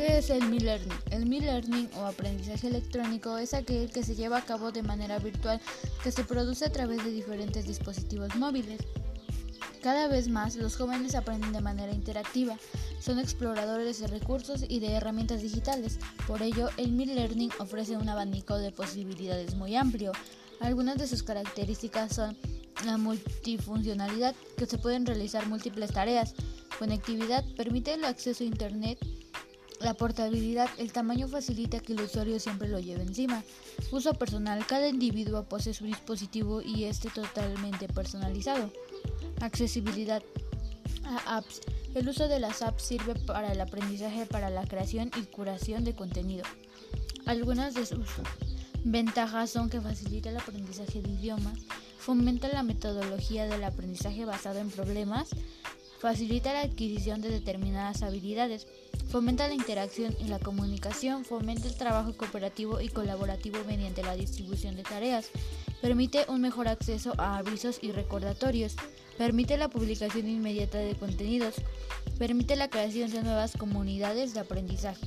¿Qué es el Mi-Learning? El Mi-Learning o aprendizaje electrónico es aquel que se lleva a cabo de manera virtual que se produce a través de diferentes dispositivos móviles. Cada vez más los jóvenes aprenden de manera interactiva, son exploradores de recursos y de herramientas digitales. Por ello, el Mi-Learning ofrece un abanico de posibilidades muy amplio. Algunas de sus características son la multifuncionalidad, que se pueden realizar múltiples tareas, conectividad, permite el acceso a Internet, la portabilidad, el tamaño facilita que el usuario siempre lo lleve encima. Uso personal, cada individuo posee su dispositivo y este totalmente personalizado. Accesibilidad a apps. El uso de las apps sirve para el aprendizaje, para la creación y curación de contenido. Algunas de sus ventajas son que facilita el aprendizaje de idiomas, fomenta la metodología del aprendizaje basado en problemas, facilita la adquisición de determinadas habilidades, fomenta la interacción y la comunicación, fomenta el trabajo cooperativo y colaborativo mediante la distribución de tareas, permite un mejor acceso a avisos y recordatorios, permite la publicación inmediata de contenidos, permite la creación de nuevas comunidades de aprendizaje.